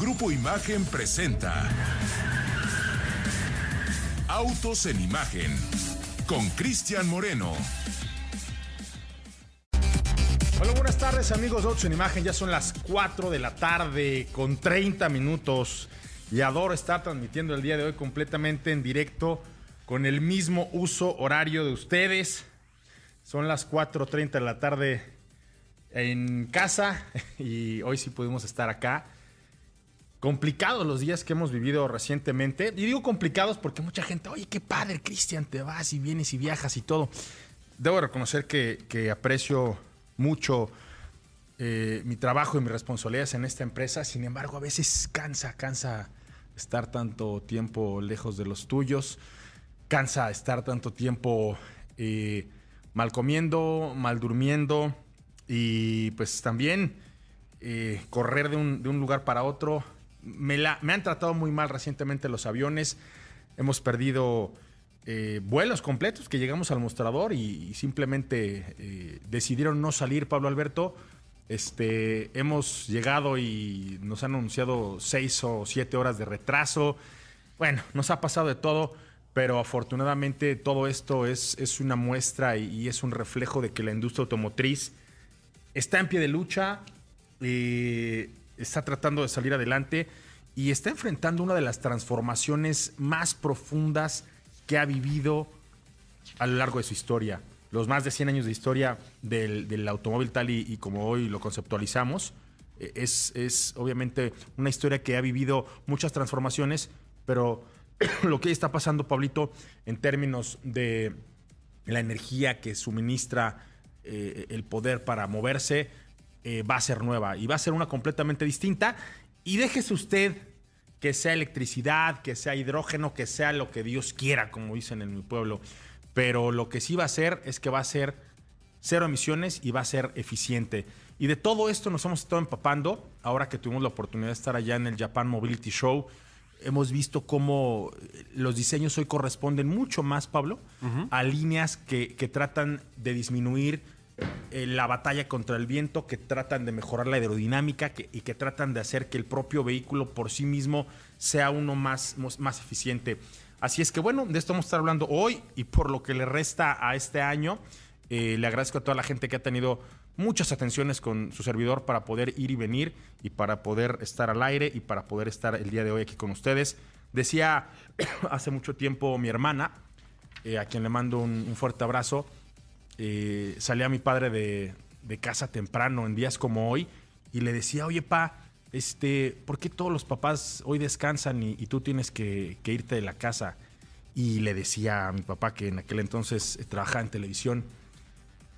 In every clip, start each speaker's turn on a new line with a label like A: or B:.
A: Grupo Imagen presenta Autos en Imagen con Cristian Moreno.
B: Hola, buenas tardes amigos de Autos en Imagen. Ya son las 4 de la tarde con 30 minutos. Y adoro estar transmitiendo el día de hoy completamente en directo con el mismo uso horario de ustedes. Son las 4.30 de la tarde en casa y hoy sí pudimos estar acá. Complicados los días que hemos vivido recientemente. Y digo complicados porque mucha gente, oye, qué padre, Cristian, te vas y vienes y viajas y todo. Debo reconocer que, que aprecio mucho eh, mi trabajo y mis responsabilidades en esta empresa. Sin embargo, a veces cansa, cansa estar tanto tiempo lejos de los tuyos. Cansa estar tanto tiempo eh, mal comiendo, mal durmiendo y pues también eh, correr de un, de un lugar para otro me, han tratado muy mal recientemente los aviones. Hemos perdido eh, vuelos completos que llegamos al mostrador y, simplemente eh, decidieron no salir, Pablo Alberto. Este, hemos llegado y nos han anunciado seis o siete horas de retraso. Bueno, nos ha pasado de todo, pero afortunadamente todo esto es, es una muestra y, y, es un reflejo de que la industria automotriz está en pie de lucha. Eh, está tratando de salir adelante y está enfrentando una de las transformaciones más profundas que ha vivido a lo largo de su historia. Los más de 100 años de historia del, automóvil tal y, y, como hoy lo conceptualizamos, eh, es, es, obviamente una historia que ha vivido muchas transformaciones, pero lo que está pasando, Pablito, en términos de la energía que suministra eh, el poder para moverse, eh, va a ser nueva y va a ser una completamente distinta. Y déjese usted que sea electricidad, que sea hidrógeno, que sea lo que Dios quiera, como dicen en mi pueblo. Pero lo que sí va a ser es que va a ser cero emisiones y va a ser eficiente. Y de todo esto nos hemos estado empapando. Ahora que tuvimos la oportunidad de estar allá en el Japan Mobility Show, hemos visto cómo los diseños hoy corresponden mucho más, Pablo, uh -huh. a líneas que, que tratan de disminuir eh, la batalla contra el viento, que tratan de mejorar la aerodinámica y que tratan de hacer que el propio vehículo por sí mismo sea uno más, más eficiente. Así es que bueno, de esto vamos a estar hablando hoy y por lo que le resta a este año, eh, le agradezco a toda la gente que ha tenido muchas atenciones con su servidor para poder ir y venir y para poder estar al aire y para poder estar el día de hoy aquí con ustedes. Decía hace mucho tiempo mi hermana, eh, a quien le mando un fuerte abrazo, eh, salía mi padre de, casa temprano en días como hoy y le decía, oye, pa, este, ¿por qué todos los papás hoy descansan y, tú tienes que, que, irte de la casa? Y le decía a mi papá que en aquel entonces eh, trabajaba en televisión,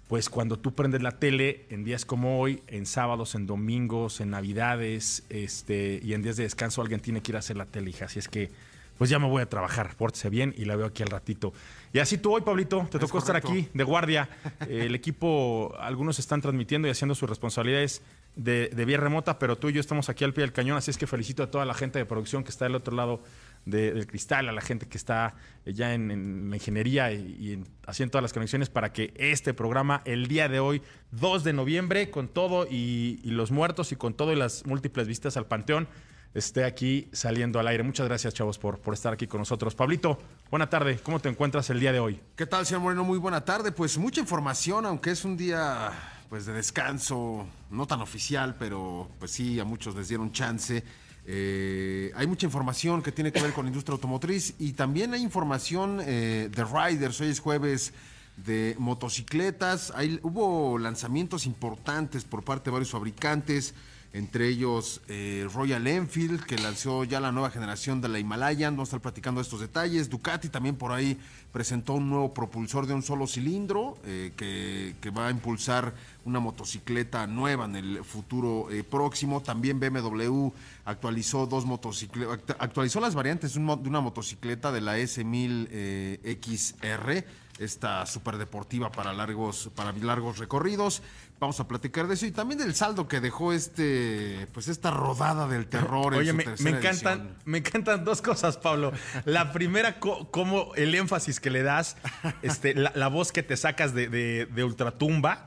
B: pues cuando tú prendes la tele en días como hoy, en sábados, en domingos, en navidades, este, y en días de descanso alguien tiene que ir a hacer la tele, hija. Así es que pues ya me voy a trabajar, pórtese bien y la veo aquí al ratito. Y así tú hoy, Pablito, te es tocó correcto. estar aquí de guardia. el equipo, algunos están transmitiendo y haciendo sus responsabilidades de, de, vía remota, pero tú y yo estamos aquí al pie del cañón, así es que felicito a toda la gente de producción que está del otro lado de, del cristal, a la gente que está ya en, en la ingeniería y, y en, haciendo todas las conexiones para que este programa, el día de hoy, 2 de noviembre, con todo y, y los muertos y con todo y las múltiples vistas al Panteón, esté aquí saliendo al aire. Muchas gracias, chavos, por, por estar aquí con nosotros. Pablito, buena tarde. ¿Cómo te encuentras el día de hoy?
C: ¿Qué tal, señor Moreno? Muy buena tarde. Pues mucha información, aunque es un día pues de descanso, no tan oficial, pero pues sí, a muchos les dieron chance. Eh, hay mucha información que tiene que ver con la industria automotriz y también hay información eh, de riders. Hoy es jueves de motocicletas. Hay, hubo lanzamientos importantes por parte de varios fabricantes entre ellos eh, Royal Enfield, que lanzó ya la nueva generación de la Himalayan, vamos a estar platicando estos detalles, Ducati también por ahí presentó un nuevo propulsor de un solo cilindro, eh, que, va a impulsar una motocicleta nueva en el futuro eh, próximo, también BMW actualizó dos motocicletas, actualizó las variantes de una motocicleta de la S1000 XR, esta superdeportiva para largos, para largos recorridos. Vamos a platicar de eso y también del saldo que dejó este, pues esta rodada del terror.
B: Oye,
C: en su
B: me,
C: tercera
B: me encantan,
C: edición.
B: me encantan dos cosas, Pablo. La primera, co- como el énfasis que le das, este, la, la voz que te sacas de, de, de ultratumba.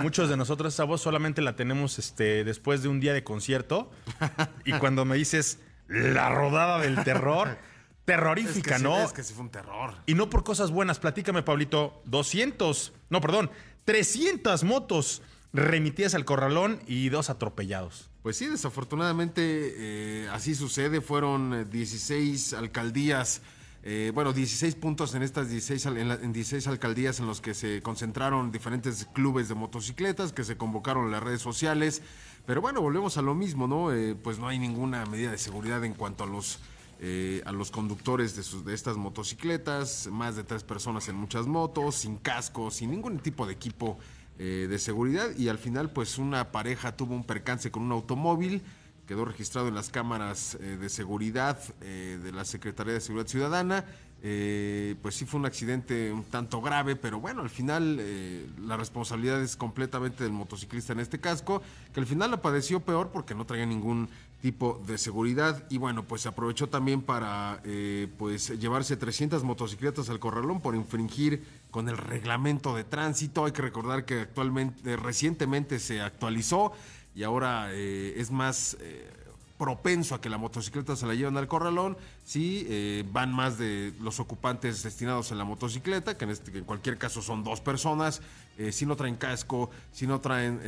B: Muchos de nosotros esa voz solamente la tenemos este, después de un día de concierto. Y cuando me dices la rodada del terror,
C: Es
B: terrorífica,
C: que sí,
B: ¿no?
C: es que sí fue un terror.
B: Y no por cosas buenas. Platícame, Pablito. 200, no, perdón, 300 motos remitidas al corralón y dos atropellados.
C: Pues sí, desafortunadamente eh, así sucede. Fueron eh, 16 alcaldías, eh, bueno, 16 puntos en estas 16, al- en, la- en 16 alcaldías en los que se concentraron diferentes clubes de motocicletas que se convocaron en las redes sociales. Pero bueno, volvemos a lo mismo, ¿no? Eh, pues no hay ninguna medida de seguridad en cuanto a los eh, a los conductores de, sus, de estas motocicletas, más de tres personas en muchas motos, sin casco, sin ningún tipo de equipo eh, de seguridad y al final pues una pareja tuvo un percance con un automóvil, quedó registrado en las cámaras eh, de seguridad eh, de la Secretaría de Seguridad Ciudadana, eh, pues sí fue un accidente un tanto grave, pero bueno, al final la responsabilidad es completamente del motociclista en este casco, que al final la padeció peor porque no traía ningún tipo de seguridad. Y bueno, pues se aprovechó también para pues llevarse 300 motocicletas al corralón por infringir con el reglamento de tránsito. Hay que recordar que actualmente, recientemente se actualizó y ahora eh, es más eh, propenso a que la motocicleta se la lleven al corralón si eh, van más de los ocupantes destinados en la motocicleta, que en, este, que en cualquier caso son dos personas, eh, si no traen casco, si no traen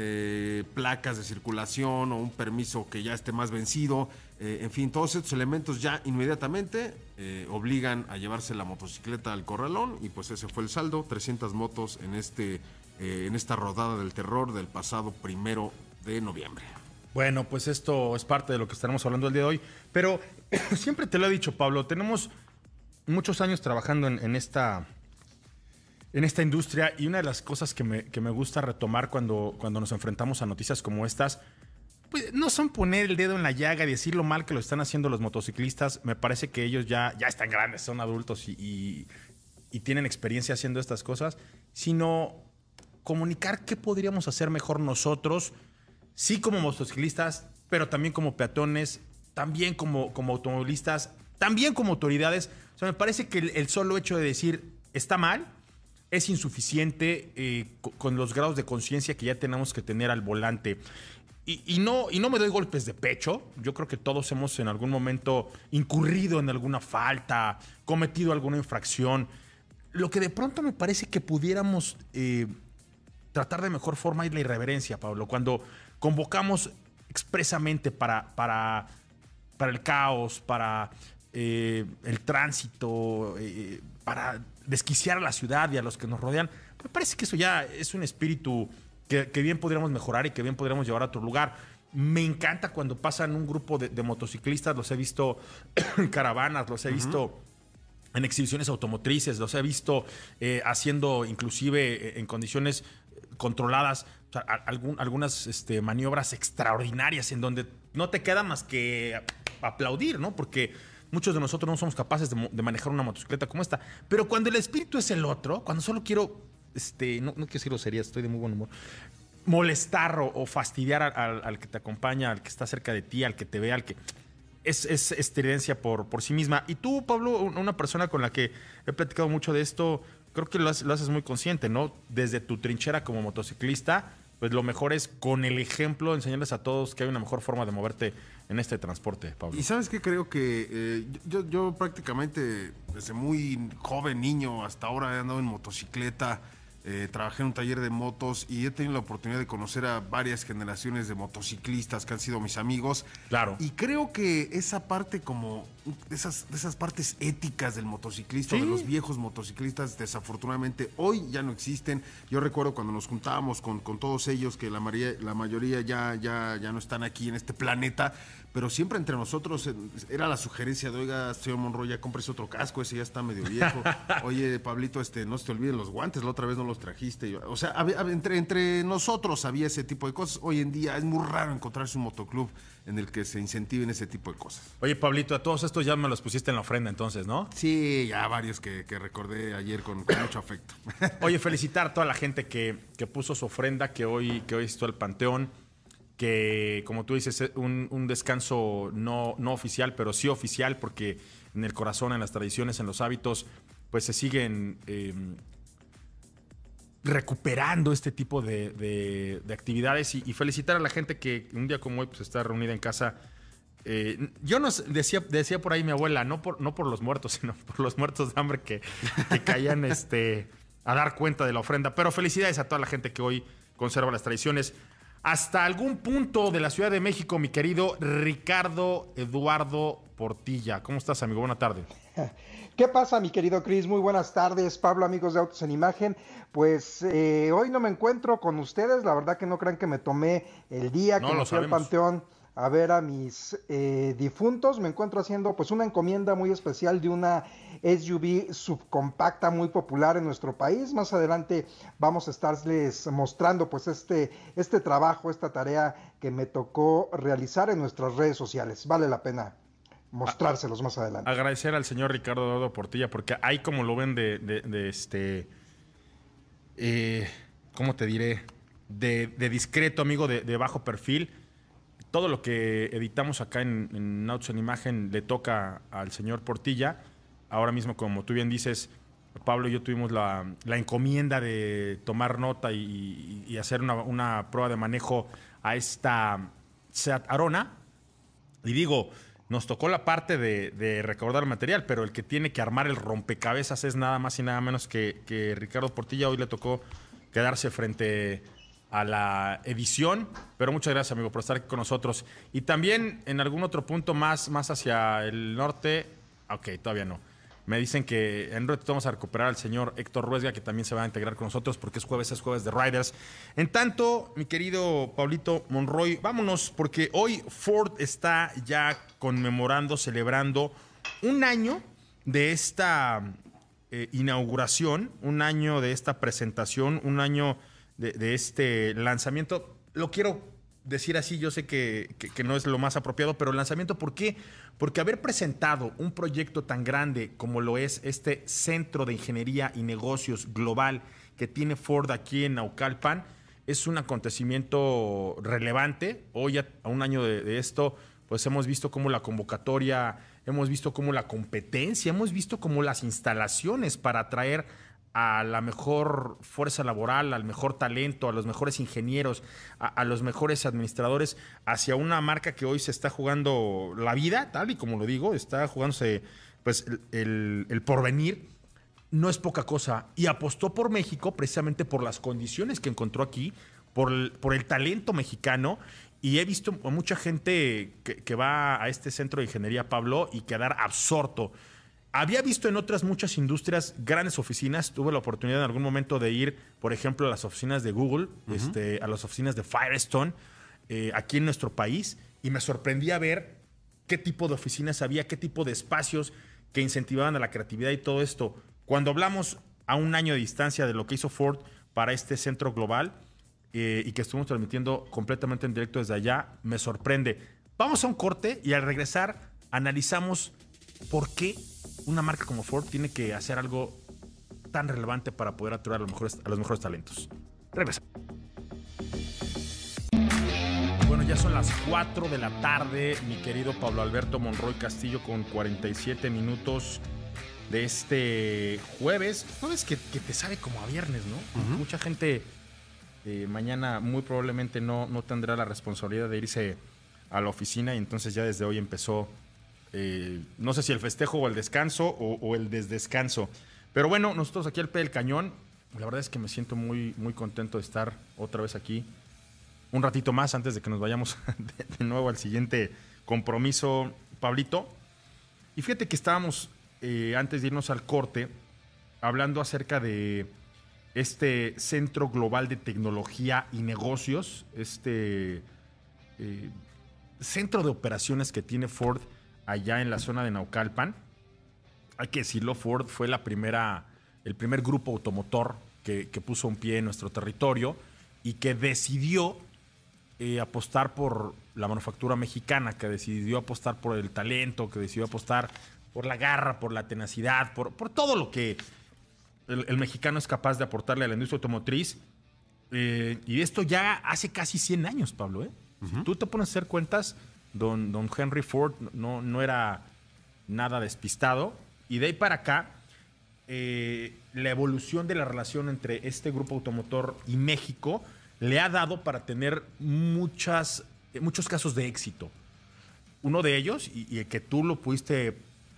C: placas de circulación o un permiso que ya esté más vencido, en fin, todos estos elementos ya inmediatamente obligan a llevarse la motocicleta al corralón y pues ese fue el saldo, 300 motos en, este, en esta rodada del terror del pasado primero de noviembre.
B: Bueno, pues esto es parte de lo que estaremos hablando el día de hoy. Pero siempre te lo he dicho, Pablo, tenemos muchos años trabajando en, esta, en esta industria y una de las cosas que me, que me gusta retomar cuando, cuando nos enfrentamos a noticias como estas, pues no son poner el dedo en la llaga y decir lo mal que lo están haciendo los motociclistas. Me parece que ellos ya, ya están grandes, son adultos y tienen experiencia haciendo estas cosas, sino comunicar qué podríamos hacer mejor nosotros sí como motociclistas, pero también como peatones, también como, como automovilistas, también como autoridades. O sea, me parece que el, solo hecho de decir está mal es insuficiente eh, co- con los grados de conciencia que ya tenemos que tener al volante. Y, y no, y no me doy golpes de pecho. Yo creo que todos hemos en algún momento incurrido en alguna falta, cometido alguna infracción. Lo que de pronto me parece que pudiéramos eh, tratar de mejor forma es la irreverencia, Pablo. Cuando convocamos expresamente para, para, para el caos, para eh, el tránsito, eh, para desquiciar a la ciudad y a los que nos rodean, me parece que eso ya es un espíritu que, que bien podríamos mejorar y que bien podríamos llevar a otro lugar. Me encanta cuando pasan un grupo de, de motociclistas, los he visto en caravanas, los he visto en exhibiciones automotrices, los he visto eh, haciendo inclusive en condiciones controladas sea, algún- algunas este, maniobras extraordinarias en donde no te queda más que aplaudir, ¿no? Porque muchos de nosotros no somos capaces de, de manejar una motocicleta como esta. Pero cuando el espíritu es el otro, cuando solo quiero, este, no, no quiero decir grosería, estoy de muy buen humor, molestar o, o fastidiar al, al- al que te acompaña, al que está cerca de ti, al que te ve, al que es, es estridencia por, por sí misma. Y tú, Pablo, un- una persona con la que he platicado mucho de esto, creo que lo haces muy consciente, ¿no? Desde tu trinchera como motociclista, pues lo mejor es con el ejemplo enseñarles a todos que hay una mejor forma de moverte en este transporte, Pablo.
C: Y sabes qué creo que eh, yo, yo prácticamente desde muy joven, niño, hasta ahora he andado en motocicleta, eh, trabajé en un taller de motos y he tenido la oportunidad de conocer a varias generaciones de motociclistas que han sido mis amigos.
B: Claro.
C: Y creo que esa parte como, de esas, esas partes éticas del motociclista,
B: Sí.
C: de los viejos motociclistas, desafortunadamente hoy ya no existen. Yo recuerdo cuando nos juntábamos con, con todos ellos, que la mayoría, la mayoría ya, ya, ya no están aquí en este planeta, pero siempre entre nosotros era la sugerencia de, oiga, señor Monroy, ya compres otro casco, ese ya está medio viejo. Oye, Pablito, este, no se te olviden los guantes, la otra vez no los trajiste. O sea, entre, entre nosotros había ese tipo de cosas. Hoy en día es muy raro encontrarse un motoclub en el que se incentiven ese tipo de cosas.
B: Oye, Pablito, a todos estos ya me los pusiste en la ofrenda entonces, ¿no?
C: Sí, ya varios que, que recordé ayer con, con mucho afecto.
B: Oye, felicitar a toda la gente que, que puso su ofrenda, que hoy, que hoy estuvo el Panteón, que como tú dices, es un, un descanso no, no oficial, pero sí oficial, porque en el corazón, en las tradiciones, en los hábitos, pues se siguen eh, recuperando este tipo de, de- de actividades y, felicitar a la gente que un día como hoy pues, está reunida en casa. Eh, yo no decía, decía por ahí mi abuela, no por, no por los muertos, sino por los muertos de hambre que, que caían este, a dar cuenta de la ofrenda. Pero felicidades a toda la gente que hoy conserva las tradiciones. Hasta algún punto de la Ciudad de México, mi querido Ricardo Eduardo Portilla. ¿Cómo estás, amigo? Buena tarde.
D: ¿Qué pasa, mi querido Cris? Muy buenas tardes, Pablo, amigos de Autos en Imagen. Pues eh, hoy no me encuentro con ustedes, la verdad que no crean que me tomé el día
B: No,
D: que me fui al panteón a ver a mis eh, difuntos. Me encuentro haciendo pues una encomienda muy especial de una SUV subcompacta muy popular en nuestro país. Más adelante vamos a estarles mostrando pues este, este trabajo, esta tarea que me tocó realizar en nuestras redes sociales. Vale la pena mostrárselos más adelante.
B: Agradecer al señor Ricardo Eduardo Portilla, porque ahí como lo ven de, de- de este, eh, ¿cómo te diré? De, de discreto, amigo, de bajo perfil. Todo lo que editamos acá en, en Autos en Imagen le toca al señor Portilla. Ahora mismo, como tú bien dices, Pablo y yo tuvimos la, la encomienda de tomar nota y, hacer una, una prueba de manejo a esta Seat Arona. Y digo, nos tocó la parte de, de recaudar material, pero el que tiene que armar el rompecabezas es nada más y nada menos que, que Ricardo Portilla. Hoy le tocó quedarse frente a la edición, pero muchas gracias, amigo, por estar aquí con nosotros. Y también en algún otro punto más, más hacia el norte, ok, todavía no. Me dicen que en un vamos a recuperar al señor Héctor Ruesga, que también se va a integrar con nosotros porque es jueves, es jueves de Riders. En tanto, mi querido Pablito Monroy, vámonos porque hoy Ford está ya conmemorando, celebrando un año de esta eh, inauguración, un año de esta presentación, un año de, este lanzamiento. Lo quiero decir así, yo sé que, que- no es lo más apropiado, pero el lanzamiento, ¿por qué? Porque haber presentado un proyecto tan grande como lo es este Centro de Ingeniería y Negocios Global que tiene Ford aquí en Naucalpan, es un acontecimiento relevante. Hoy, a, a un año de, de esto, pues hemos visto cómo la convocatoria, hemos visto cómo la competencia, hemos visto cómo las instalaciones para atraer a la mejor fuerza laboral, al mejor talento, a los mejores ingenieros, a, los mejores administradores, hacia una marca que hoy se está jugando la vida, tal y como lo digo, está jugándose pues el, porvenir no es poca cosa. Y apostó por México precisamente por las condiciones que encontró aquí, por el, por el talento mexicano. Y he visto a mucha gente que va a este centro de ingeniería, Pablo, y quedar absorto. Había visto en otras muchas industrias grandes oficinas. Tuve la oportunidad en algún momento de ir, por ejemplo, a las oficinas de Google, este, a las oficinas de Firestone, eh, aquí en nuestro país, y me sorprendía ver qué tipo de oficinas había, qué tipo de espacios que incentivaban a la creatividad y todo esto. Cuando hablamos a un año de distancia de lo que hizo Ford para este centro global eh, y que estuvimos transmitiendo completamente en directo desde allá, me sorprende. Vamos a un corte y al regresar analizamos por qué una marca como Ford tiene que hacer algo tan relevante para poder atraer a los mejores, a los mejores talentos. Regresa. Bueno, ya son las 4 de la tarde, mi querido Pablo Alberto Monroy Castillo, con 47 minutos de este jueves. Jueves que, que te sabe como a viernes, ¿no? Mucha gente eh, mañana muy probablemente no, no tendrá la responsabilidad de irse a la oficina y entonces ya desde hoy empezó, eh, no sé si el festejo o el descanso o, el desdescanso. Pero bueno, nosotros aquí al pie del cañón, la verdad es que me siento muy, muy contento de estar otra vez aquí un ratito más antes de que nos vayamos de, de nuevo al siguiente compromiso, Pablito. Y fíjate que estábamos, eh, antes de irnos al corte, hablando acerca de este Centro Global de Tecnología y Negocios, este eh, centro de operaciones que tiene Ford allá en la zona de Naucalpan. Hay que decirlo, Ford fue la primera, el primer grupo automotor que, que puso un pie en nuestro territorio y que decidió eh, apostar por, la manufactura mexicana que decidió apostar por el talento, que decidió apostar por la garra, por la tenacidad, por, por todo lo que el, mexicano es capaz de aportarle a la industria automotriz. Eh, y esto ya hace casi 100 años, Pablo. ¿eh? tú te pones a hacer cuentas, don, don Henry Ford no, no era nada despistado. Y de ahí para acá, eh, la evolución de la relación entre este grupo automotor y México le ha dado para tener muchas, muchos casos de éxito. Uno de ellos, y, y el que tú lo pudiste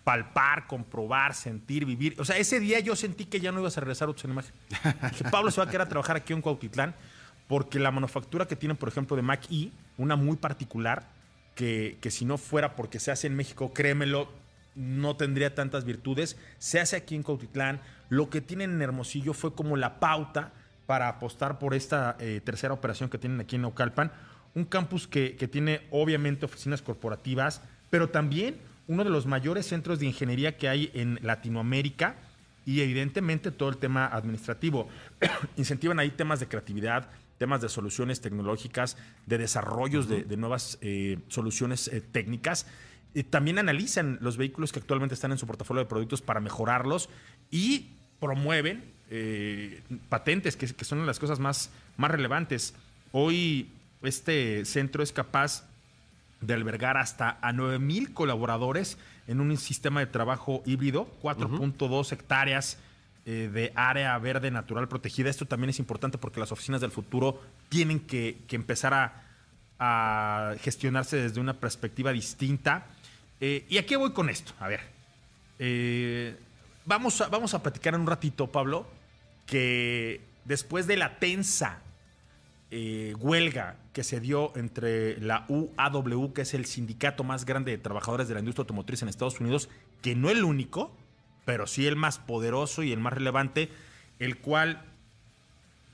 B: palpar, comprobar, sentir, vivir. O sea, ese día yo sentí que ya no ibas a regresar a otra imagen. Pablo se va a quedar a trabajar aquí en Cuautitlán porque la manufactura que tienen, por ejemplo, de Mac E, una muy particular, que, si no fuera porque se hace en México, créemelo, no tendría tantas virtudes. Se hace aquí en Cuautitlán. Lo que tienen en Hermosillo fue como la pauta para apostar por esta eh, tercera operación que tienen aquí en Naucalpan. Un campus que, que tiene obviamente oficinas corporativas, pero también uno de los mayores centros de ingeniería que hay en Latinoamérica y evidentemente todo el tema administrativo. Incentivan ahí temas de creatividad, temas de soluciones tecnológicas, de desarrollos de, nuevas eh, soluciones eh, técnicas. también analizan los vehículos que actualmente están en su portafolio de productos para mejorarlos y promueven eh, patentes, que, que, son las cosas más, más relevantes. Hoy este centro es capaz de albergar hasta a 9.000 colaboradores en un sistema de trabajo híbrido, 4.2 hectáreas eh, de área verde natural protegida. Esto también es importante porque las oficinas del futuro tienen que, empezar a, gestionarse desde una perspectiva distinta. Eh, ¿Y a qué voy con esto? A ver, eh, vamos, a, vamos a platicar en un ratito, Pablo, que después de la tensa huelga que se dio entre la UAW, que es el sindicato más grande de trabajadores de la industria automotriz en Estados Unidos, que no el único, pero sí el más poderoso y el más relevante, el cual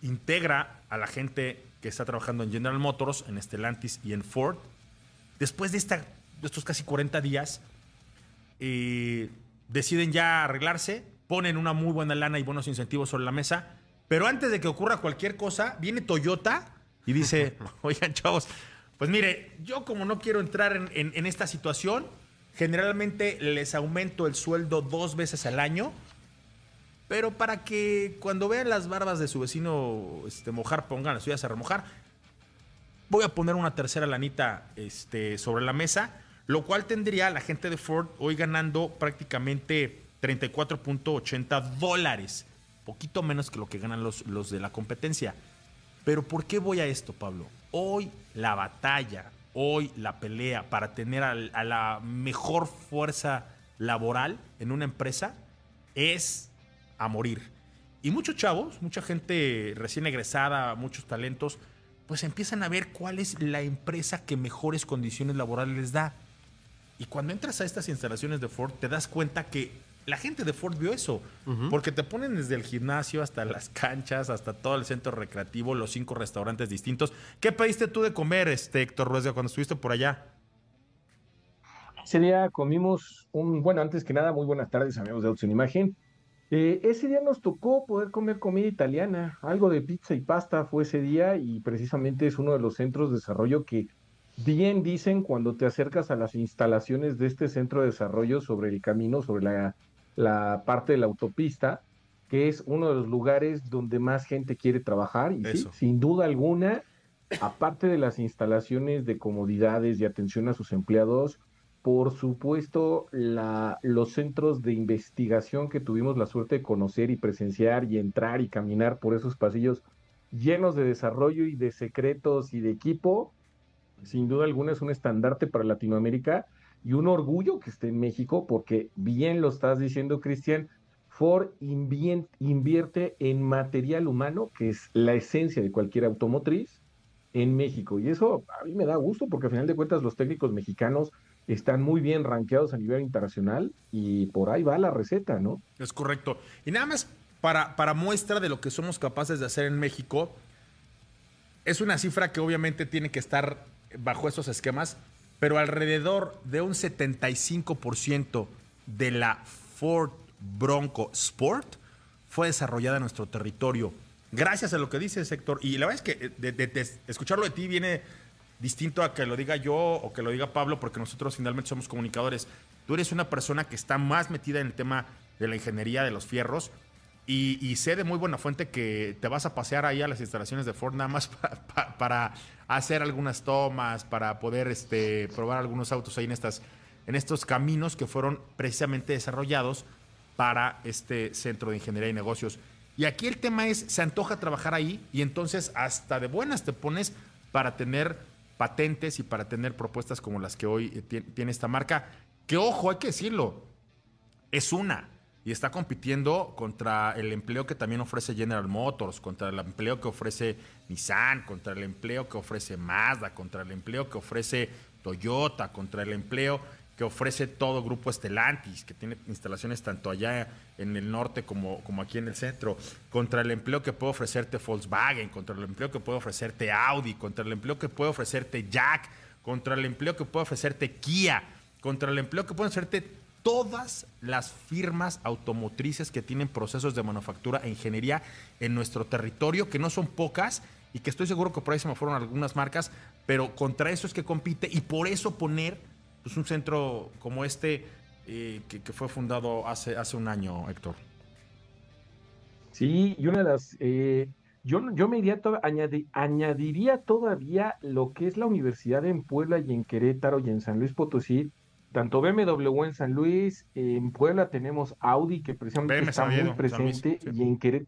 B: integra a la gente que está trabajando en General Motors, en Stellantis y en Ford. Después de, esta, estos casi 40 días, eh, deciden ya arreglarse, ponen una muy buena lana y buenos incentivos sobre la mesa pero antes de que ocurra cualquier cosa, viene Toyota y dice, oigan chavos, pues mire, yo como no quiero entrar en, esta situación, generalmente les aumento el sueldo dos veces al año, pero para que cuando vean las barbas de su vecino este, mojar, pongan las suyas a remojar, voy a poner una tercera lanita este, sobre la mesa, lo cual tendría la gente de Ford hoy ganando prácticamente 34.80 dólares poquito menos que lo que ganan los, los de la competencia. Pero ¿por qué voy a esto, Pablo? Hoy la batalla, hoy la pelea para tener a, la mejor fuerza laboral en una empresa es a morir. Y muchos chavos, mucha gente recién egresada, muchos talentos, pues empiezan a ver cuál es la empresa que mejores condiciones laborales les da. Y cuando entras a estas instalaciones de Ford, te das cuenta que la gente de Ford vio eso, porque te ponen desde el gimnasio hasta las canchas, hasta todo el centro recreativo, los cinco restaurantes distintos. ¿Qué pediste tú de comer, este Héctor Ruesga, cuando estuviste por allá?
E: Ese día comimos un, bueno, antes que nada, muy buenas tardes, amigos de Autos en Imagen. Eh, ese día nos tocó poder comer comida italiana, algo de pizza y pasta fue ese día y precisamente es uno de los centros de desarrollo que bien dicen cuando te acercas a las instalaciones de este centro de desarrollo sobre el camino, sobre la la parte de la autopista, que es uno de los lugares donde más gente quiere trabajar y sí, sin duda alguna, aparte de las instalaciones de comodidades y atención a sus empleados, por supuesto, la, los centros de investigación que tuvimos la suerte de conocer y presenciar y entrar y caminar por esos pasillos llenos de desarrollo y de secretos y de equipo, sin duda alguna es un estandarte para Latinoamérica y un orgullo que esté en México, porque bien lo estás diciendo, Cristian, Ford invierte en material humano, que es la esencia de cualquier automotriz, en México. Y eso a mí me da gusto, porque al final de cuentas los técnicos mexicanos están muy bien rankeados a nivel internacional y por ahí va la receta, ¿no?
B: Es correcto. Y nada más para, para muestra de lo que somos capaces de hacer en México, es una cifra que obviamente tiene que estar bajo esos esquemas, pero alrededor de un 75% de la Ford Bronco Sport fue desarrollada en nuestro territorio. Gracias a lo que dice el sector. Y la verdad es que eh, escucharlo de ti viene distinto a que lo diga yo o que lo diga Pablo, porque nosotros finalmente somos comunicadores. Tú eres una persona que está más metida en el tema de la ingeniería de los fierros y, sé de muy buena fuente que te vas a pasear ahí a las instalaciones de Ford nada más para hacer algunas tomas, para poder este, probar algunos autos ahí en, estas, en estos caminos que fueron precisamente desarrollados para este centro de ingeniería y negocios. Y aquí el tema es, se antoja trabajar ahí y entonces hasta de buenas te pones para tener patentes y para tener propuestas como las que hoy tiene esta marca, que ojo, hay que decirlo, es una y está compitiendo contra el empleo que también ofrece General Motors, contra el empleo que ofrece Nissan, contra el empleo que ofrece Mazda, contra el empleo que ofrece Toyota, contra el empleo que ofrece todo Grupo Estelantis, que tiene instalaciones tanto allá en el norte como, como aquí en el centro, contra el empleo que puede ofrecerte Volkswagen, contra el empleo que puede ofrecerte Audi, contra el empleo que puede ofrecerte Jack, contra el empleo que puede ofrecerte Kia, contra el empleo que puede ofrecerte todas las firmas automotrices que tienen procesos de manufactura e ingeniería en nuestro territorio, que no son pocas y que estoy seguro que por ahí se me fueron algunas marcas, pero contra eso es que compite y por eso poner pues, un centro como este eh, que, fue fundado hace, hace un año, Héctor.
E: Sí, y una de las... Eh, yo, yo me iría añadiría todavía lo que es la universidad en Puebla y en Querétaro y en San Luis Potosí, tanto BMW en San Luis, en Puebla tenemos Audi que precisamente está muy presente y, en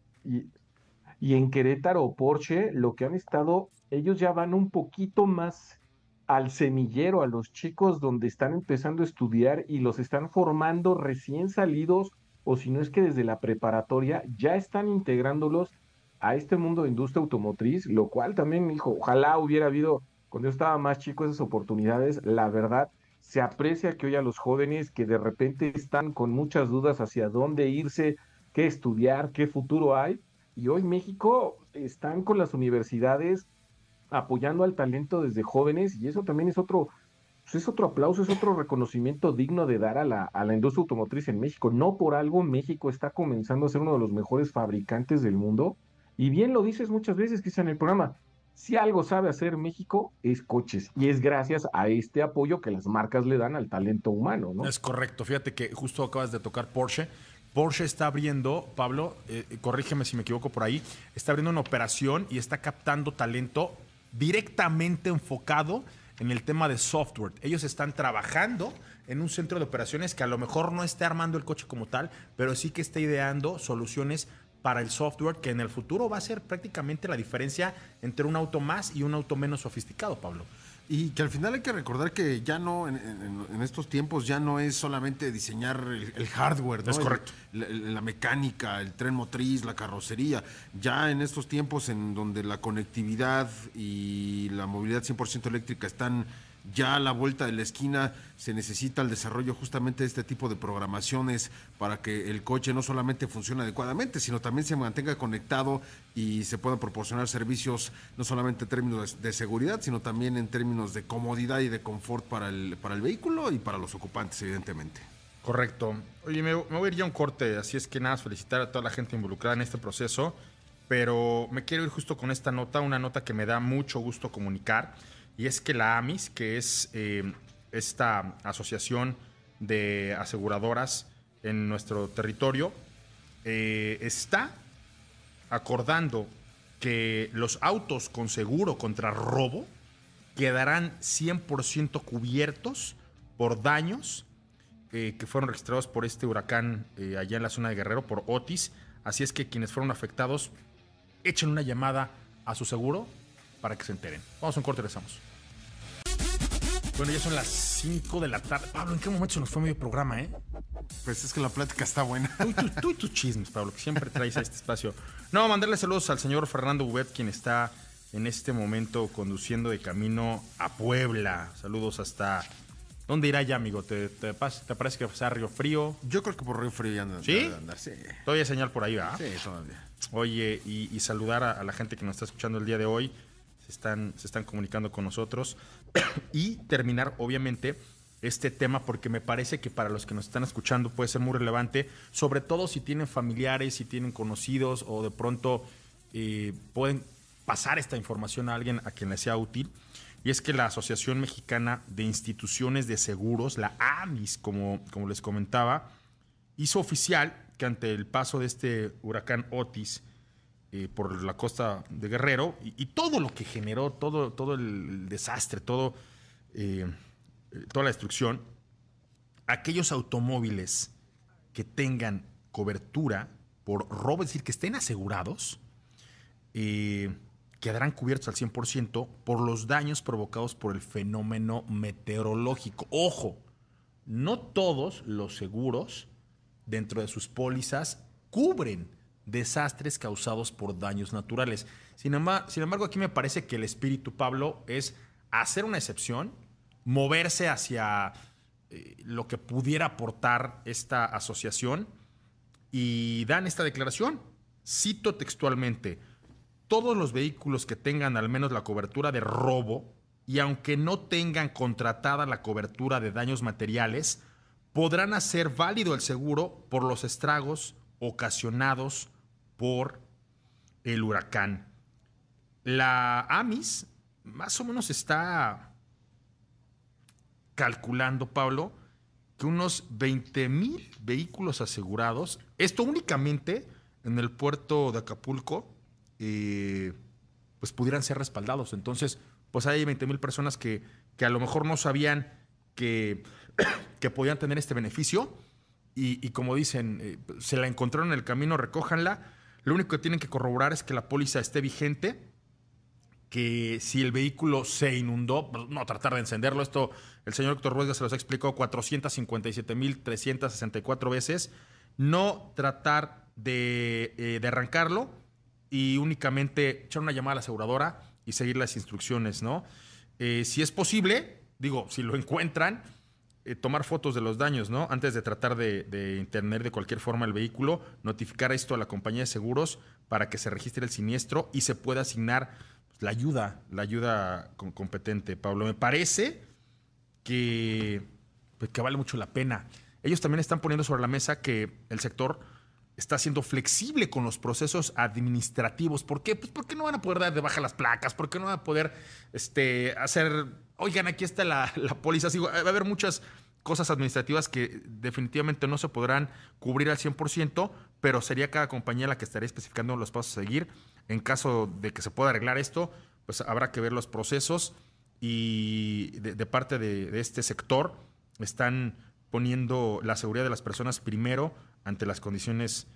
E: y, en Querétaro Porsche, lo que han estado, ellos ya van un poquito más al semillero, a los chicos donde están empezando a estudiar y los están formando recién salidos o si no es que desde la preparatoria ya están integrándolos a este mundo de industria automotriz, lo cual también, hijo, ojalá hubiera habido cuando yo estaba más chico esas oportunidades, la verdad, se aprecia que hoy a los jóvenes que de repente están con muchas dudas hacia dónde irse, qué estudiar, qué futuro hay, y hoy México están con las universidades apoyando al talento desde jóvenes y eso también es otro, pues es otro aplauso, es otro reconocimiento digno de dar a la, a la industria automotriz en México. No por algo México está comenzando a ser uno de los mejores fabricantes del mundo. Y bien lo dices muchas veces, quizá en el programa, si algo sabe hacer México es coches y es gracias a este apoyo que las marcas le dan al talento humano, ¿no?
B: Es correcto. Fíjate que justo acabas de tocar Porsche. Porsche está abriendo, Pablo, eh, corrígeme si me equivoco por ahí, está abriendo una operación y está captando talento directamente enfocado en el tema de software. Ellos están trabajando en un centro de operaciones que a lo mejor no esté armando el coche como tal, pero sí que está ideando soluciones para el software que en el futuro va a ser prácticamente la diferencia entre un auto más y un auto menos sofisticado, Pablo.
C: Y que al final hay que recordar que ya no, en, estos tiempos, ya no es solamente diseñar el, hardware, ¿no?
B: Es correcto.
C: la, mecánica, el tren motriz, la carrocería. Ya en estos tiempos en donde la conectividad y la movilidad 100% eléctrica están ya a la vuelta de la esquina se necesita el desarrollo justamente de este tipo de programaciones para que el coche no solamente funcione adecuadamente, sino también se mantenga conectado y se puedan proporcionar servicios no solamente en términos de seguridad, sino también en términos de comodidad y de confort para el, para el vehículo y para los ocupantes, evidentemente.
B: Correcto. Oye, me, voy a ir ya a un corte, así es que nada, felicitar a toda la gente involucrada en este proceso, pero me quiero ir justo con esta nota, una nota que me da mucho gusto comunicar y es que la AMIS, que es eh, esta asociación de aseguradoras en nuestro territorio, eh, está acordando que los autos con seguro contra robo quedarán 100% cubiertos por daños eh, que fueron registrados por este huracán allá en la zona de Guerrero, por Otis. Así es que quienes fueron afectados, echen una llamada a su seguro para que se enteren. Vamos a un corte, regresamos. Bueno, ya son las 5 de la tarde. Pablo, ¿en qué momento se nos fue medio programa, eh?
C: Pues es que la plática está buena.
B: Tú, y tus chismes, Pablo, que siempre traes a este espacio. No, mandarle saludos al señor Fernando Bubet, quien está en este momento conduciendo de camino a Puebla. Saludos hasta. ¿Dónde irá ya, amigo? ¿Te, te, parece que sea Río Frío?
C: Yo creo que por Río Frío ya anda.
B: ¿Sí? sí. Todavía señal por ahí, ¿verdad?
C: Sí, todavía.
B: Oye, y, saludar a, la gente que nos está escuchando el día de hoy se están, se están comunicando con nosotros. Y terminar, obviamente, este tema porque me parece que para los que nos están escuchando puede ser muy relevante, sobre todo si tienen familiares, si tienen conocidos o de pronto eh, pueden pasar esta información a alguien a quien le sea útil. y es que la Asociación Mexicana de Instituciones de Seguros, la AMIS, como, como les comentaba, hizo oficial que ante el paso de este huracán Otis eh, por la costa de Guerrero y, todo lo que generó, todo, todo el desastre, todo, eh, toda la destrucción, aquellos automóviles que tengan cobertura por robo, es decir, que estén asegurados, eh, quedarán cubiertos al 100% por los daños provocados por el fenómeno meteorológico. Ojo, no todos los seguros dentro de sus pólizas cubren desastres causados por daños naturales. Sin embargo, sin embargo, aquí me parece que el espíritu, Pablo, es hacer una excepción, moverse hacia eh, lo que pudiera aportar esta asociación y dan esta declaración. Cito textualmente, todos los vehículos que tengan al menos la cobertura de robo y aunque no tengan contratada la cobertura de daños materiales, podrán hacer válido el seguro por los estragos ocasionados por el huracán. La AMIS más o menos está calculando, Pablo, que unos 20 mil vehículos asegurados, esto únicamente en el puerto de Acapulco, eh, pues pudieran ser respaldados. Entonces, pues hay 20 mil personas que, que, a lo mejor no sabían que, que podían tener este beneficio y, como dicen, eh, se la encontraron en el camino, recójanla. Lo único que tienen que corroborar es que la póliza esté vigente, que si el vehículo se inundó, pues no tratar de encenderlo. Esto el señor Héctor Rueda se los explicó 457.364 veces. No tratar de, eh, de arrancarlo y únicamente echar una llamada a la aseguradora y seguir las instrucciones, ¿no? Eh, si es posible, digo, si lo encuentran, eh, tomar fotos de los daños, ¿no? Antes de tratar de, de de cualquier forma el vehículo, notificar esto a la compañía de seguros para que se registre el siniestro y se pueda asignar pues, la ayuda, la ayuda competente, Pablo. Me parece que, pues, que vale mucho la pena. Ellos también están poniendo sobre la mesa que el sector está siendo flexible con los procesos administrativos. ¿Por qué? Pues porque no van a poder dar de baja las placas, porque no van a poder este, hacer, oigan, aquí está la, la póliza. Va a haber muchas cosas administrativas que definitivamente no se podrán cubrir al 100%, pero sería cada compañía la que estaría especificando los pasos a seguir. En caso de que se pueda arreglar esto, pues habrá que ver los procesos y de, parte de, de este sector están poniendo la seguridad de las personas primero ante las condiciones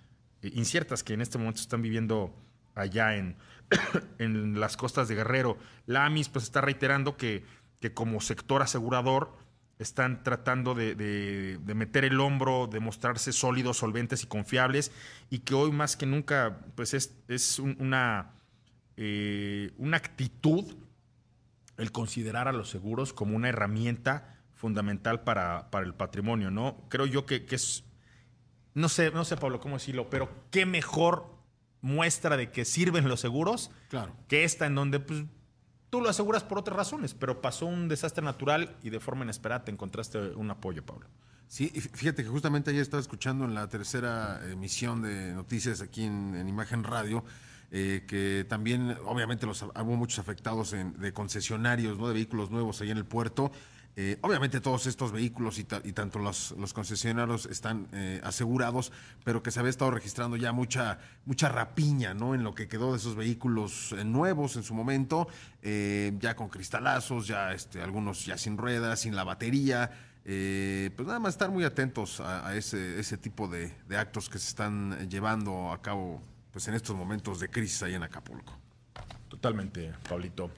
B: eh, inciertas que en este momento están viviendo allá en, en las costas de Guerrero. La AMIS pues está reiterando que, que como sector asegurador están tratando de, de, de, meter el hombro, de mostrarse sólidos, solventes y confiables, y que hoy más que nunca pues es, es un, una, eh, una actitud el considerar a los seguros como una herramienta fundamental para, para el patrimonio, ¿no? Creo yo que, que es no sé, no sé, Pablo, cómo decirlo, pero qué mejor muestra de que sirven los seguros
C: claro.
B: que esta en donde pues, tú lo aseguras por otras razones, pero pasó un desastre natural y de forma inesperada te encontraste un apoyo, Pablo.
C: Sí, fíjate que justamente ayer estaba escuchando en la tercera emisión de noticias aquí en, en Imagen Radio, eh, que también obviamente los, hubo muchos afectados de concesionarios, ¿no? de vehículos nuevos ahí en el puerto. Eh, obviamente todos estos vehículos y, ta, y tanto los, los, concesionarios están eh, asegurados, pero que se había estado registrando ya mucha, mucha rapiña ¿no? en lo que quedó de esos vehículos eh, nuevos en su momento, ya con cristalazos, ya este, algunos ya sin ruedas, sin la batería. pues nada más estar muy atentos a, ese, ese, tipo de, de, actos que se están llevando a cabo pues, en estos momentos de crisis ahí en Acapulco.
B: Totalmente, Pablito.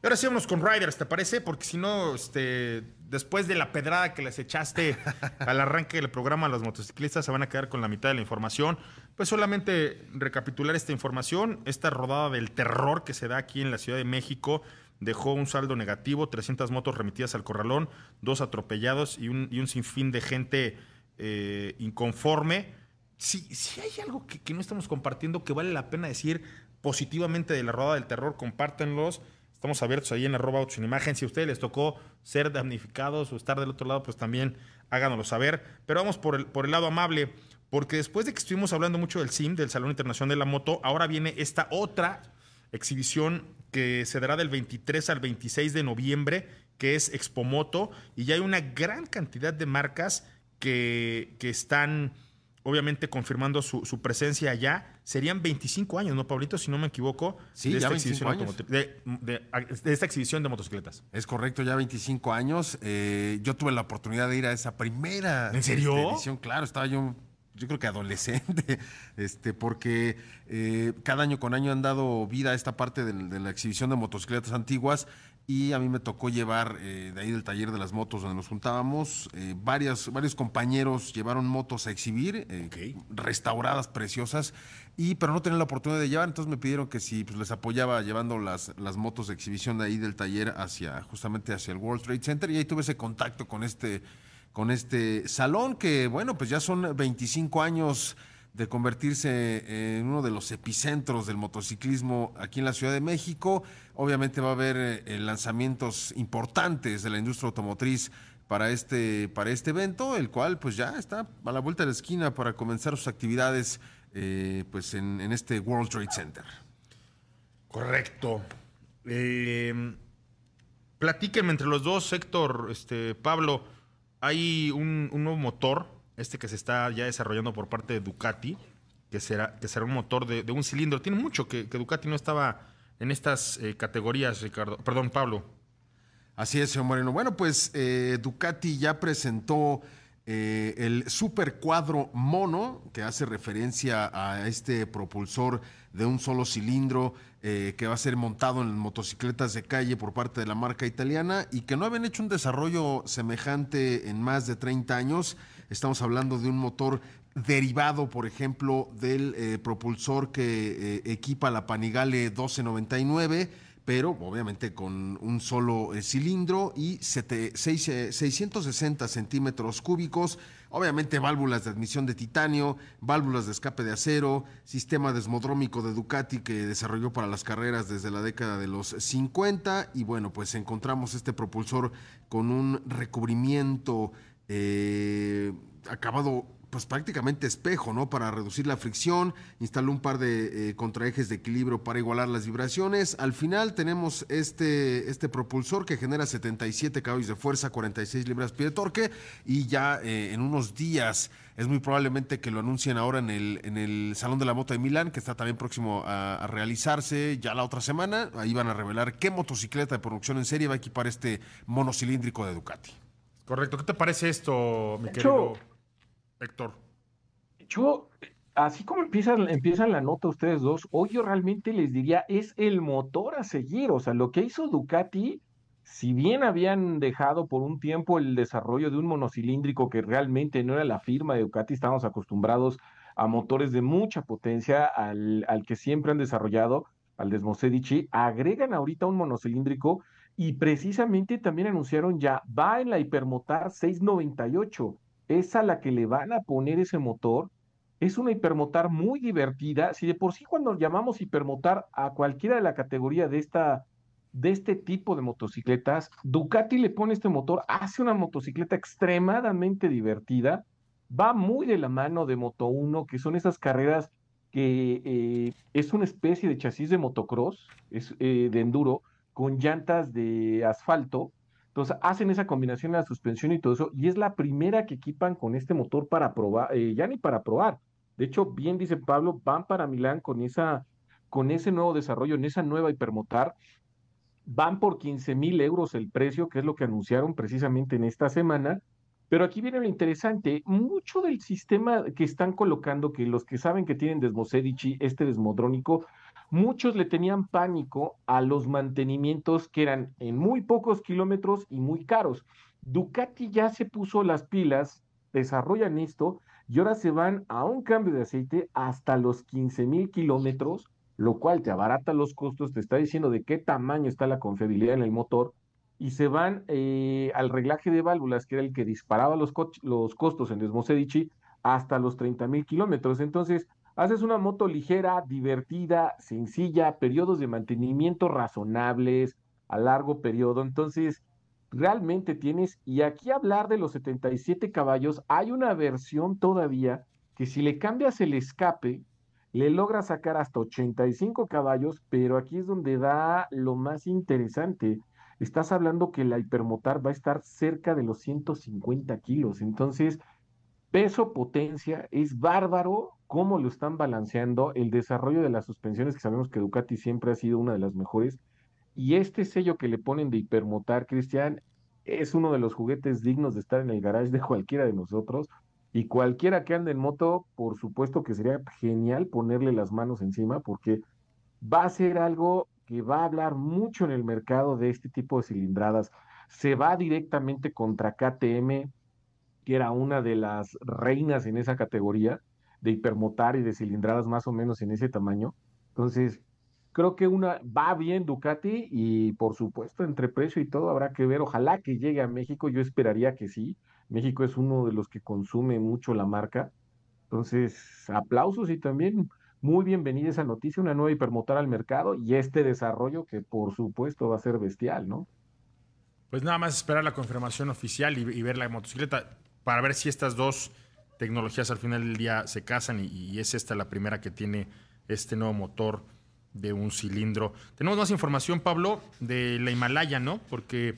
B: Y ahora sí vamos con Riders, ¿te parece? Porque si no, este, después de la pedrada que les echaste al arranque del programa, los motociclistas se van a quedar con la mitad de la información. Pues solamente recapitular esta información, esta rodada del terror que se da aquí en la Ciudad de México dejó un saldo negativo, 300 motos remitidas al corralón, dos atropellados y un, y un sinfín de gente eh, inconforme. Si, si hay algo que, que no estamos compartiendo que vale la pena decir positivamente de la rodada del terror, compártanlos. Estamos abiertos ahí en arroba. Si a ustedes les tocó ser damnificados o estar del otro lado, pues también háganoslo saber. Pero vamos por el, por el lado amable, porque después de que estuvimos hablando mucho del SIM, del Salón Internacional de la Moto, ahora viene esta otra exhibición que se dará del 23 al 26 de noviembre, que es Expomoto, y ya hay una gran cantidad de marcas que, que están obviamente confirmando su, su, presencia allá. Serían 25 años, ¿no, Pablito? Si no me equivoco.
C: Sí,
B: de esta
C: 25 años.
B: De, de, de, esta exhibición de motocicletas.
C: Es correcto, ya 25 años. Eh, yo tuve la oportunidad de ir a esa primera
B: ¿En serio?
C: este, edición. Claro, estaba yo yo creo que adolescente, este, porque eh, cada año con año han dado vida a esta parte de, de, la exhibición de motocicletas antiguas y a mí me tocó llevar eh, de ahí del taller de las motos donde nos juntábamos, eh, varias, varios compañeros llevaron motos a exhibir, eh, restauradas, preciosas, y pero no tenían la oportunidad de llevar, entonces me pidieron que si pues, les apoyaba llevando las, las motos de exhibición de ahí del taller hacia, justamente hacia el World Trade Center, y ahí tuve ese contacto con este con este salón que, bueno, pues ya son 25 años de convertirse en uno de los epicentros del motociclismo aquí en la Ciudad de México. Obviamente va a haber eh, lanzamientos importantes de la industria automotriz para este, para este evento, el cual pues ya está a la vuelta de la esquina para comenzar sus actividades eh, pues en, este World Trade Center.
B: Correcto. Eh, platíquenme entre los dos, Héctor, este, Pablo, hay un, nuevo motor, este que se está ya desarrollando por parte de Ducati, que será, que será un motor de, un cilindro. Tiene mucho que, que, Ducati no estaba en estas eh, categorías, Ricardo. Perdón, Pablo.
C: Así es, señor Moreno. Bueno, pues eh, Ducati ya presentó eh, el Super Cuadro Mono, que hace referencia a este propulsor de un solo cilindro eh, que va a ser montado en motocicletas de calle por parte de la marca italiana y que no habían hecho un desarrollo semejante en más de 30 años. Estamos hablando de un motor derivado, por ejemplo, del eh, propulsor que eh, equipa la Panigale 1299 pero obviamente con un solo eh, cilindro y sete, seis, eh, 660 centímetros cúbicos, obviamente válvulas de admisión de titanio, válvulas de escape de acero, sistema desmodrómico de Ducati que desarrolló para las carreras desde la década de los 50 y bueno, pues encontramos este propulsor con un recubrimiento eh, acabado pues prácticamente espejo, ¿no? Para reducir la fricción, instaló un par de eh, contraejes de equilibrio para igualar las vibraciones. Al final tenemos este, este propulsor que genera 77 caballos de fuerza, 46 libras-pie de torque y ya eh, en unos días es muy probablemente que lo anuncien ahora en el, en el Salón de la Moto de Milán, que está también próximo a, a realizarse ya la otra semana. Ahí van a revelar qué motocicleta de producción en serie va a equipar este monocilíndrico de Ducati.
B: Correcto. ¿Qué te parece esto, mi querido? Héctor.
E: Yo, así como empiezan, empiezan la nota ustedes dos, hoy yo realmente les diría, es el motor a seguir. O sea, lo que hizo Ducati, si bien habían dejado por un tiempo el desarrollo de un monocilíndrico que realmente no era la firma de Ducati, estábamos acostumbrados a motores de mucha potencia, al, al que siempre han desarrollado, al Desmosedici, agregan ahorita un monocilíndrico y precisamente también anunciaron ya, va en la Hipermotar 698 es a la que le van a poner ese motor. Es una hipermotar muy divertida. Si de por sí cuando llamamos hipermotar a cualquiera de la categoría de esta de este tipo de motocicletas, Ducati le pone este motor, hace una motocicleta extremadamente divertida, va muy de la mano de Moto 1, que son esas carreras que eh, es una especie de chasis de motocross, es eh, de enduro, con llantas de asfalto, entonces hacen esa combinación de la suspensión y todo eso, y es la primera que equipan con este motor para probar, eh, ya ni para probar. De hecho, bien dice Pablo, van para Milán con, esa, con ese nuevo desarrollo, en esa nueva hipermotar. Van por 15 mil euros el precio, que es lo que anunciaron precisamente en esta semana. Pero aquí viene lo interesante, mucho del sistema que están colocando, que los que saben que tienen Desmosedici, este desmodrónico, muchos le tenían pánico a los mantenimientos que eran en muy pocos kilómetros y muy caros. Ducati ya se puso las pilas, desarrollan esto y ahora se van a un cambio de aceite hasta los 15 mil kilómetros, lo cual te abarata los costos, te está diciendo de qué tamaño está la confiabilidad en el motor y se van eh, al reglaje de válvulas, que era el que disparaba los, co los costos en Desmosedici, hasta los 30 mil kilómetros. Entonces, Haces una moto ligera, divertida, sencilla, periodos de mantenimiento razonables, a largo periodo. Entonces, realmente tienes, y aquí hablar de los 77 caballos, hay una versión todavía que si le cambias el escape, le logra sacar hasta 85 caballos, pero aquí es donde da lo más interesante. Estás hablando que la hipermotar va a estar cerca de los 150 kilos, entonces peso, potencia, es bárbaro cómo lo están balanceando, el desarrollo de las suspensiones, que sabemos que Ducati siempre ha sido una de las mejores, y este sello que le ponen de hipermotar, Cristian, es uno de los juguetes dignos de estar en el garage de cualquiera de nosotros. Y cualquiera que ande en moto, por supuesto que sería genial ponerle las manos encima porque va a ser algo que va a hablar mucho en el mercado de este tipo de cilindradas. Se va directamente contra KTM, que era una de las reinas en esa categoría de hipermotar y de cilindradas más o menos en ese tamaño. Entonces, creo que una va bien Ducati y por supuesto entre precio y todo habrá que ver. Ojalá que llegue a México, yo esperaría que sí. México es uno de los que consume mucho la marca. Entonces, aplausos y también muy bienvenida esa noticia, una nueva hipermotor al mercado y este desarrollo que por supuesto va a ser bestial, ¿no?
B: Pues nada más esperar la confirmación oficial y, ver la motocicleta para ver si estas dos tecnologías al final del día se casan y, es esta la primera que tiene este nuevo motor de un cilindro. Tenemos más información, Pablo, de la Himalaya, ¿no? Porque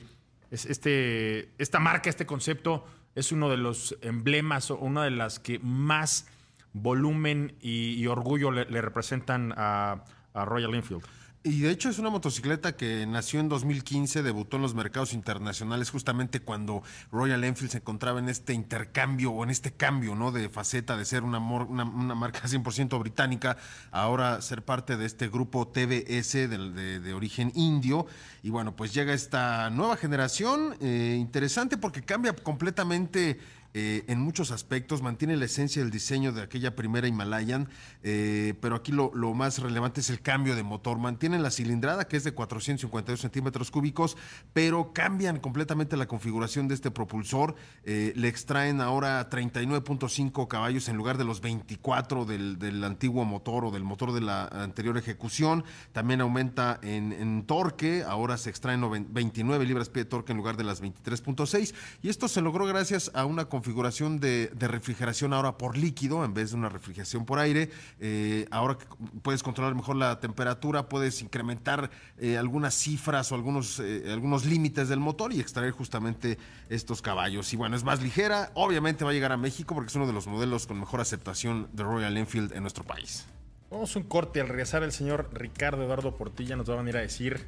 B: es este, esta marca, este concepto es uno de los emblemas o una de las que más volumen y, orgullo le, representan a, a Royal Enfield.
C: Y de hecho es una motocicleta que nació en 2015, debutó en los mercados internacionales justamente cuando Royal Enfield se encontraba en este intercambio o en este cambio ¿no? de faceta de ser una, una, marca 100% británica, ahora ser parte de este grupo TBS de, de, origen indio. Y bueno, pues llega esta nueva generación, eh, interesante porque cambia completamente eh, en muchos aspectos, mantiene la esencia del diseño de aquella primera Himalayan, eh, pero aquí lo, más relevante es el cambio de motor. Mantienen la cilindrada, que es de 452 centímetros cúbicos, pero cambian completamente la configuración de este propulsor. Eh, le extraen ahora 39.5 caballos en lugar de los 24 del, antiguo motor o del motor de la anterior ejecución. También aumenta en, torque, ahora se extraen 29 libras-pie de torque en lugar de las 23.6. Y esto se logró gracias a una configuración configuración de, refrigeración ahora por líquido en vez de una refrigeración por aire. Eh, ahora puedes controlar mejor la temperatura, puedes incrementar eh, algunas cifras o algunos, eh, algunos límites del motor y extraer justamente estos caballos. Y bueno, es más ligera. Obviamente va a llegar a México porque es uno de los modelos con mejor aceptación de Royal Enfield en nuestro país.
B: Vamos un corte. Al regresar el señor Ricardo Eduardo Portilla nos va a venir a decir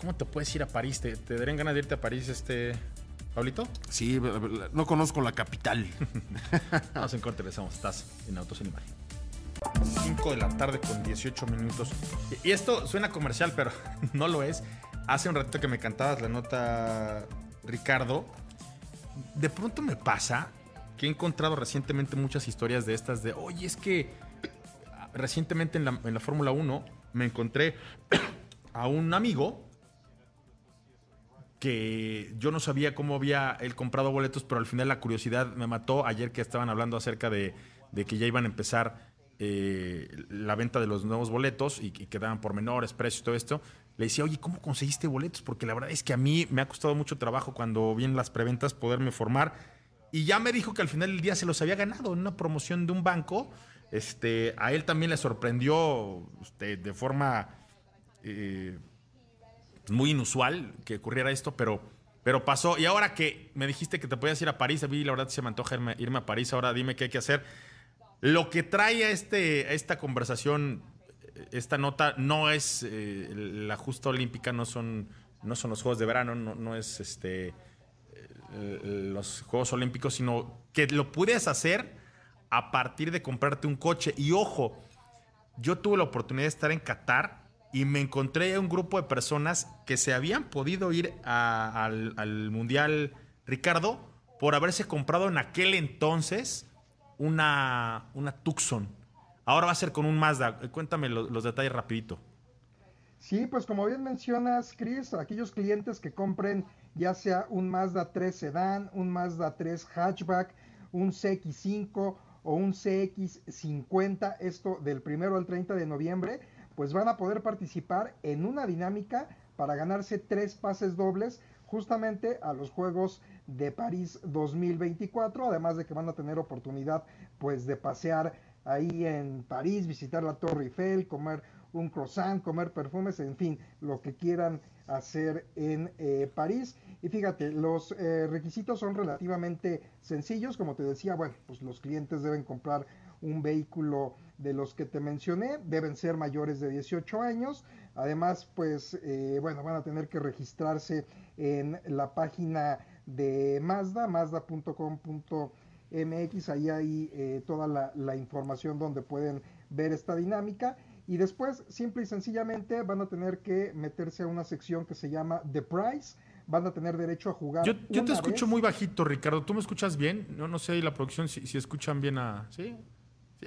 B: cómo te puedes ir a París. ¿Te, te darían ganas de irte a París este ¿Pablito?
C: Sí, no conozco la capital.
B: Vamos en corte, regresamos. Estás en Autos en Imagen. 5 de la tarde con 18 minutos. Y esto suena comercial, pero no lo es. Hace un ratito que me cantabas la nota, Ricardo. De pronto me pasa que he encontrado recientemente muchas historias de estas de, oye, es que recientemente en la, en la Fórmula 1 me encontré a un amigo que yo no sabía cómo había él comprado boletos, pero al final la curiosidad me mató ayer que estaban hablando acerca de, que ya iban a empezar eh, la venta de los nuevos boletos y, que quedaban por menores precios y todo esto. Le decía, oye, ¿cómo conseguiste boletos? Porque la verdad es que a mí me ha costado mucho trabajo cuando vienen las preventas poderme formar. Y ya me dijo que al final del día se los había ganado en una promoción de un banco. Este, a él también le sorprendió este, de forma eh, muy inusual que ocurriera esto, pero, pero pasó. Y ahora que me dijiste que te podías ir a París, a mí la verdad se me antoja irme, a París, ahora dime qué hay que hacer. Lo que trae a, este, esta conversación, esta nota, no es eh, la justa olímpica, no son, no son los Juegos de Verano, no, no es este, eh, los Juegos Olímpicos, sino que lo puedes hacer a partir de comprarte un coche. Y ojo, yo tuve la oportunidad de estar en Qatar y me encontré un grupo de personas que se habían podido ir al, Mundial Ricardo por haberse comprado en aquel entonces una, una Tucson. Ahora va a ser con un Mazda. Cuéntame los detalles rapidito.
D: Sí, pues como bien mencionas, Chris, aquellos clientes que compren ya sea un Mazda 3 Sedan, un Mazda 3 Hatchback, un CX5 o un CX50, esto del primero al 30 de noviembre, pues van a poder participar en una dinámica para ganarse tres pases dobles justamente a los Juegos de París 2024, además de que van a tener oportunidad pues de pasear ahí en París, visitar la Torre Eiffel, comer un croissant, comer perfumes, en fin, lo que quieran hacer en eh, París. Y fíjate, los eh, requisitos son relativamente sencillos, como te decía, bueno, pues los clientes deben comprar un vehículo de los que te mencioné, deben ser mayores de 18 años, además, pues, eh, bueno, van a tener que registrarse en la página de Mazda, mazda.com.mx, ahí hay toda la, la información donde pueden ver esta dinámica y después, simple y sencillamente, van a tener que meterse a una sección que se llama The Price. Van a tener derecho a jugar.
B: Yo, yo te escucho muy bajito, Ricardo. ¿Tú me escuchas bien? No, no sé, la producción, si, si escuchan bien a. ¿Sí?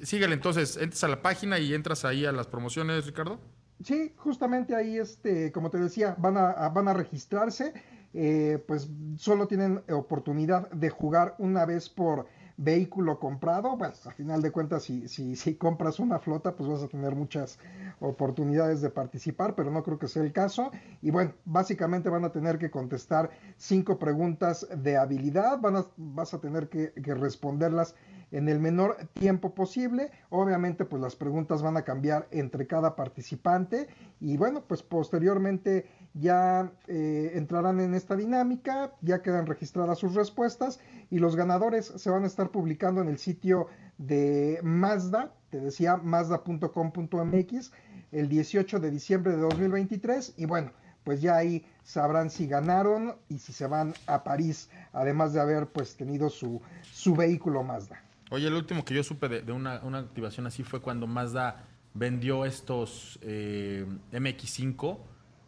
B: Síguele, entonces, entras a la página y entras ahí a las promociones, Ricardo.
D: Sí, justamente ahí, este, como te decía, van a, van a registrarse. Eh, pues solo tienen oportunidad de jugar una vez por vehículo comprado, bueno, a final de cuentas, si, si, si compras una flota, pues vas a tener muchas oportunidades de participar, pero no creo que sea el caso. Y bueno, básicamente van a tener que contestar cinco preguntas de habilidad, van a, vas a tener que responderlas en el menor tiempo posible. Obviamente, pues las preguntas van a cambiar entre cada participante y bueno, pues posteriormente ya eh, entrarán en esta dinámica, ya quedan registradas sus respuestas y los ganadores se van a estar publicando en el sitio de Mazda, te decía mazda.com.mx, el 18 de diciembre de 2023 y bueno, pues ya ahí sabrán si ganaron y si se van a París, además de haber pues tenido su, su vehículo Mazda.
B: Oye, el último que yo supe de, una, activación así fue cuando Mazda vendió estos eh, MX5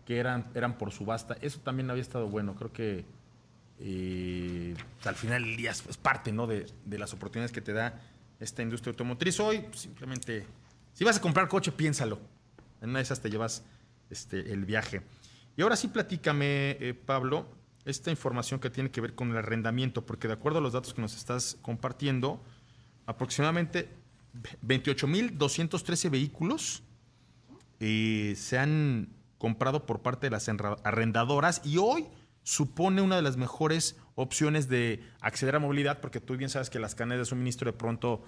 B: que eran, eran por subasta. Eso también había estado bueno. Creo que eh, al final del día es parte ¿no? de, las oportunidades que te da esta industria automotriz. Hoy, simplemente, si vas a comprar coche, piénsalo. En una de esas te llevas este, el viaje. Y ahora sí, platícame, eh, Pablo, esta información que tiene que ver con el arrendamiento, porque de acuerdo a los datos que nos estás compartiendo, aproximadamente 28.213 vehículos eh, se han comprado por parte de las arrendadoras y hoy supone una de las mejores opciones de acceder a movilidad, porque tú bien sabes que las cadenas de suministro de pronto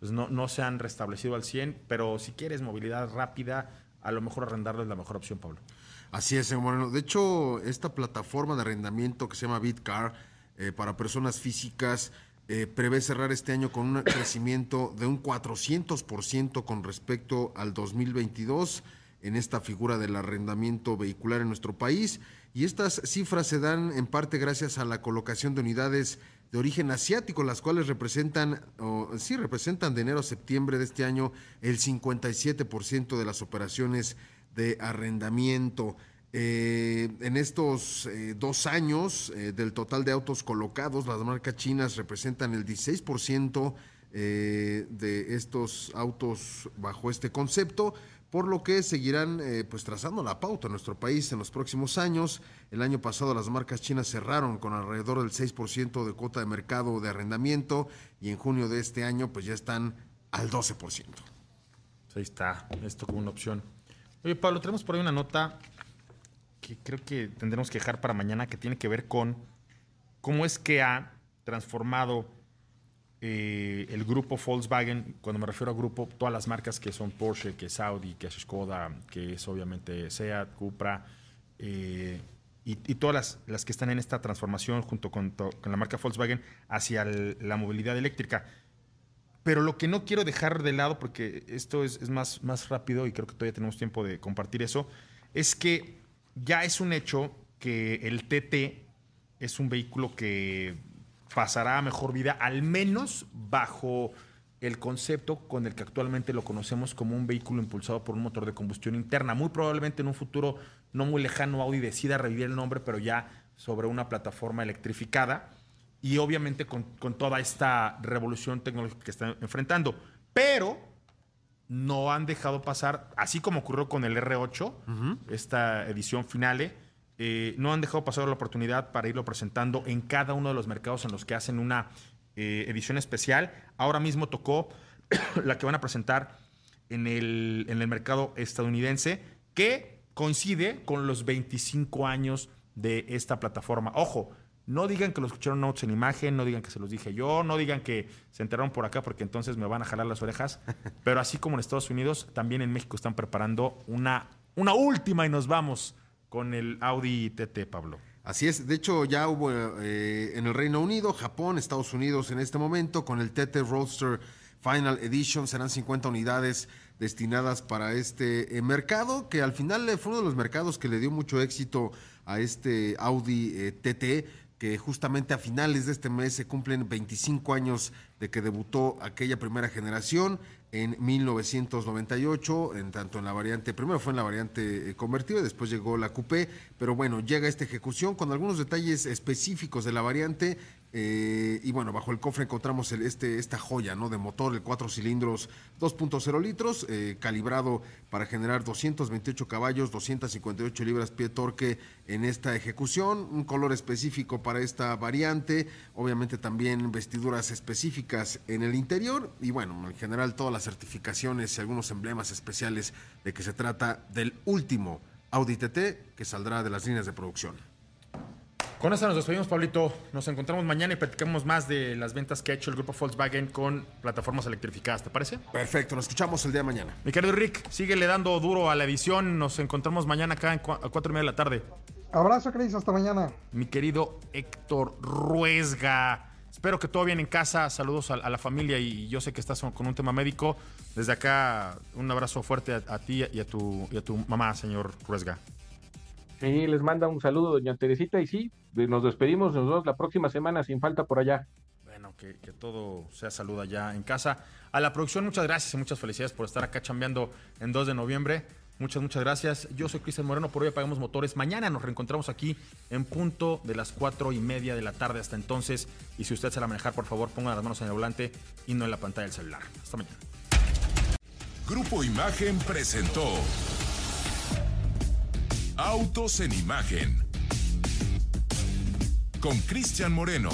B: pues no, no se han restablecido al 100, pero si quieres movilidad rápida, a lo mejor arrendarlo es la mejor opción, Pablo.
C: Así es, señor Moreno. De hecho, esta plataforma de arrendamiento que se llama Bitcar eh, para personas físicas eh, prevé cerrar este año con un crecimiento de un 400% con respecto al 2022 en esta figura del arrendamiento vehicular en nuestro país. Y estas cifras se dan en parte gracias a la colocación de unidades de origen asiático, las cuales representan, o, sí, representan de enero a septiembre de este año el 57% de las operaciones de arrendamiento. Eh, en estos eh, dos años, eh, del total de autos colocados, las marcas chinas representan el 16% de estos autos bajo este concepto por lo que seguirán pues trazando la pauta en nuestro país en los próximos años. El año pasado las marcas chinas cerraron con alrededor del 6% de cuota de mercado de arrendamiento y en junio de este año pues ya están al 12%. Pues
B: ahí está, esto como una opción. Oye Pablo, tenemos por ahí una nota que creo que tendremos que dejar para mañana que tiene que ver con cómo es que ha transformado eh, el grupo Volkswagen, cuando me refiero a grupo, todas las marcas que son Porsche, que es Audi, que es Skoda, que es obviamente Seat, Cupra, eh, y, todas las, que están en esta transformación junto con, la marca Volkswagen hacia la movilidad eléctrica. Pero lo que no quiero dejar de lado, porque esto es, es, más, más rápido y creo que todavía tenemos tiempo de compartir eso, es que ya es un hecho que el TT es un vehículo que pasará a mejor vida, al menos bajo el concepto con el que actualmente lo conocemos como un vehículo impulsado por un motor de combustión interna. Muy probablemente en un futuro no muy lejano Audi decida revivir el nombre, pero ya sobre una plataforma electrificada y obviamente con, toda esta revolución tecnológica que están enfrentando. Pero no han dejado pasar, así como ocurrió con el R8, esta edición finale, eh, no han dejado pasar la oportunidad para irlo presentando en cada uno de los mercados en los que hacen una eh, edición especial. Ahora mismo tocó la que van a presentar en el, en el mercado estadounidense, que coincide con los 25 años de esta plataforma. Ojo, No digan que lo escucharon notes en imagen, no digan que se los dije yo, no digan que se enteraron por acá porque entonces me van a jalar las orejas. Pero así como en Estados Unidos, también en México están preparando una, una última y nos vamos con el Audi TT, Pablo.
C: Así es, de hecho ya hubo eh, en el Reino Unido, Japón, Estados Unidos en este momento con el TT Roadster Final Edition serán 50 unidades destinadas para este eh, mercado, que al final fue uno de los mercados que le dio mucho éxito a este Audi TT eh, que justamente a finales de este mes se cumplen 25 años de que debutó aquella primera generación en 1998, en tanto en la variante, primero fue en la variante eh, convertida, después llegó la coupé, pero bueno, llega esta ejecución con algunos detalles específicos de la variante eh, y bueno, bajo el cofre encontramos este, esta joya ¿no? de motor, el 4 cilindros 2.0 litros, eh, calibrado para generar 228 caballos, 258 libras pie torque en esta ejecución, un color específico para esta variante, obviamente también vestiduras específicas en el interior y bueno, en general todas las certificaciones y algunos emblemas especiales de que se trata del último Audi TT que saldrá de las líneas de producción.
B: Con esto nos despedimos, Pablito. Nos encontramos mañana y platicamos más de las ventas que ha hecho el grupo Volkswagen con plataformas electrificadas, ¿te parece?
C: Perfecto, nos escuchamos el día de mañana.
B: Mi querido Rick, síguele dando duro a la edición. Nos encontramos mañana acá a cuatro y media de la tarde.
D: Abrazo, Cris, hasta mañana.
B: Mi querido Héctor Ruesga. Espero que todo bien en casa. Saludos a, la familia y yo sé que estás con un tema médico. Desde acá, un abrazo fuerte a, ti y a, tu, y a tu mamá, señor Ruesga.
E: Sí, les manda un saludo, doña Teresita, y sí, nos despedimos, nos vemos la próxima semana sin falta por allá.
B: Bueno, que, todo sea salud allá en casa. A la producción, muchas gracias y muchas felicidades por estar acá chambeando en 2 de noviembre. Muchas, muchas gracias. Yo soy Cristian Moreno, por hoy apagamos motores. Mañana nos reencontramos aquí en punto de las cuatro y media de la tarde hasta entonces. Y si usted se la manejar, por favor, ponga las manos en el volante y no en la pantalla del celular. Hasta mañana.
A: Grupo Imagen presentó Autos en Imagen con Cristian Moreno.